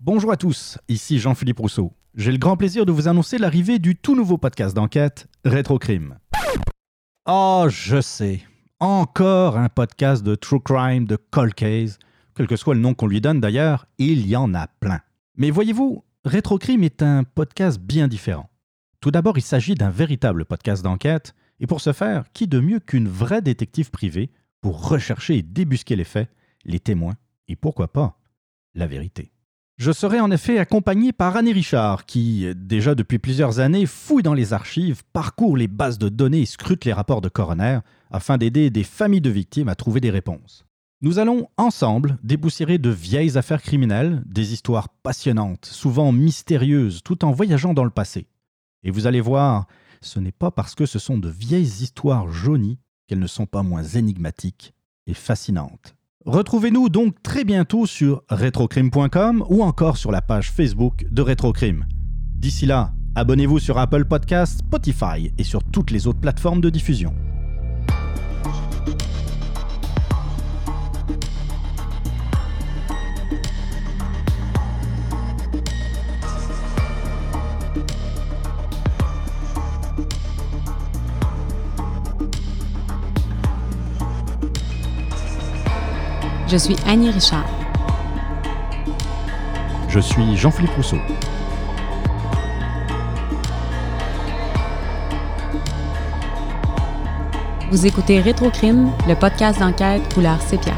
Bonjour à tous, ici Jean-Philippe Rousseau. J'ai le grand plaisir de vous annoncer l'arrivée du tout nouveau podcast d'enquête, Rétrocrime. Oh, je sais, encore un podcast de true crime, de cold case, quel que soit le nom qu'on lui donne d'ailleurs, il y en a plein. Mais voyez-vous, Rétrocrime est un podcast bien différent. Tout d'abord, il s'agit d'un véritable podcast d'enquête, et pour ce faire, qui de mieux qu'une vraie détective privée pour rechercher et débusquer les faits, les témoins, et pourquoi pas, la vérité. Je serai en effet accompagné par Annie Richard, qui, déjà depuis plusieurs années, fouille dans les archives, parcourt les bases de données et scrute les rapports de coroner afin d'aider des familles de victimes à trouver des réponses. Nous allons ensemble déboussiérer de vieilles affaires criminelles, des histoires passionnantes, souvent mystérieuses, tout en voyageant dans le passé. Et vous allez voir, ce n'est pas parce que ce sont de vieilles histoires jaunies qu'elles ne sont pas moins énigmatiques et fascinantes. Retrouvez-nous donc très bientôt sur retrocrime.com ou encore sur la page Facebook de Retrocrime. D'ici là, abonnez-vous sur Apple Podcasts, Spotify et sur toutes les autres plateformes de diffusion. Je suis Annie Richard. Je suis Jean-Philippe Rousseau. Vous écoutez Rétrocrime, le podcast d'enquête couleur sépia.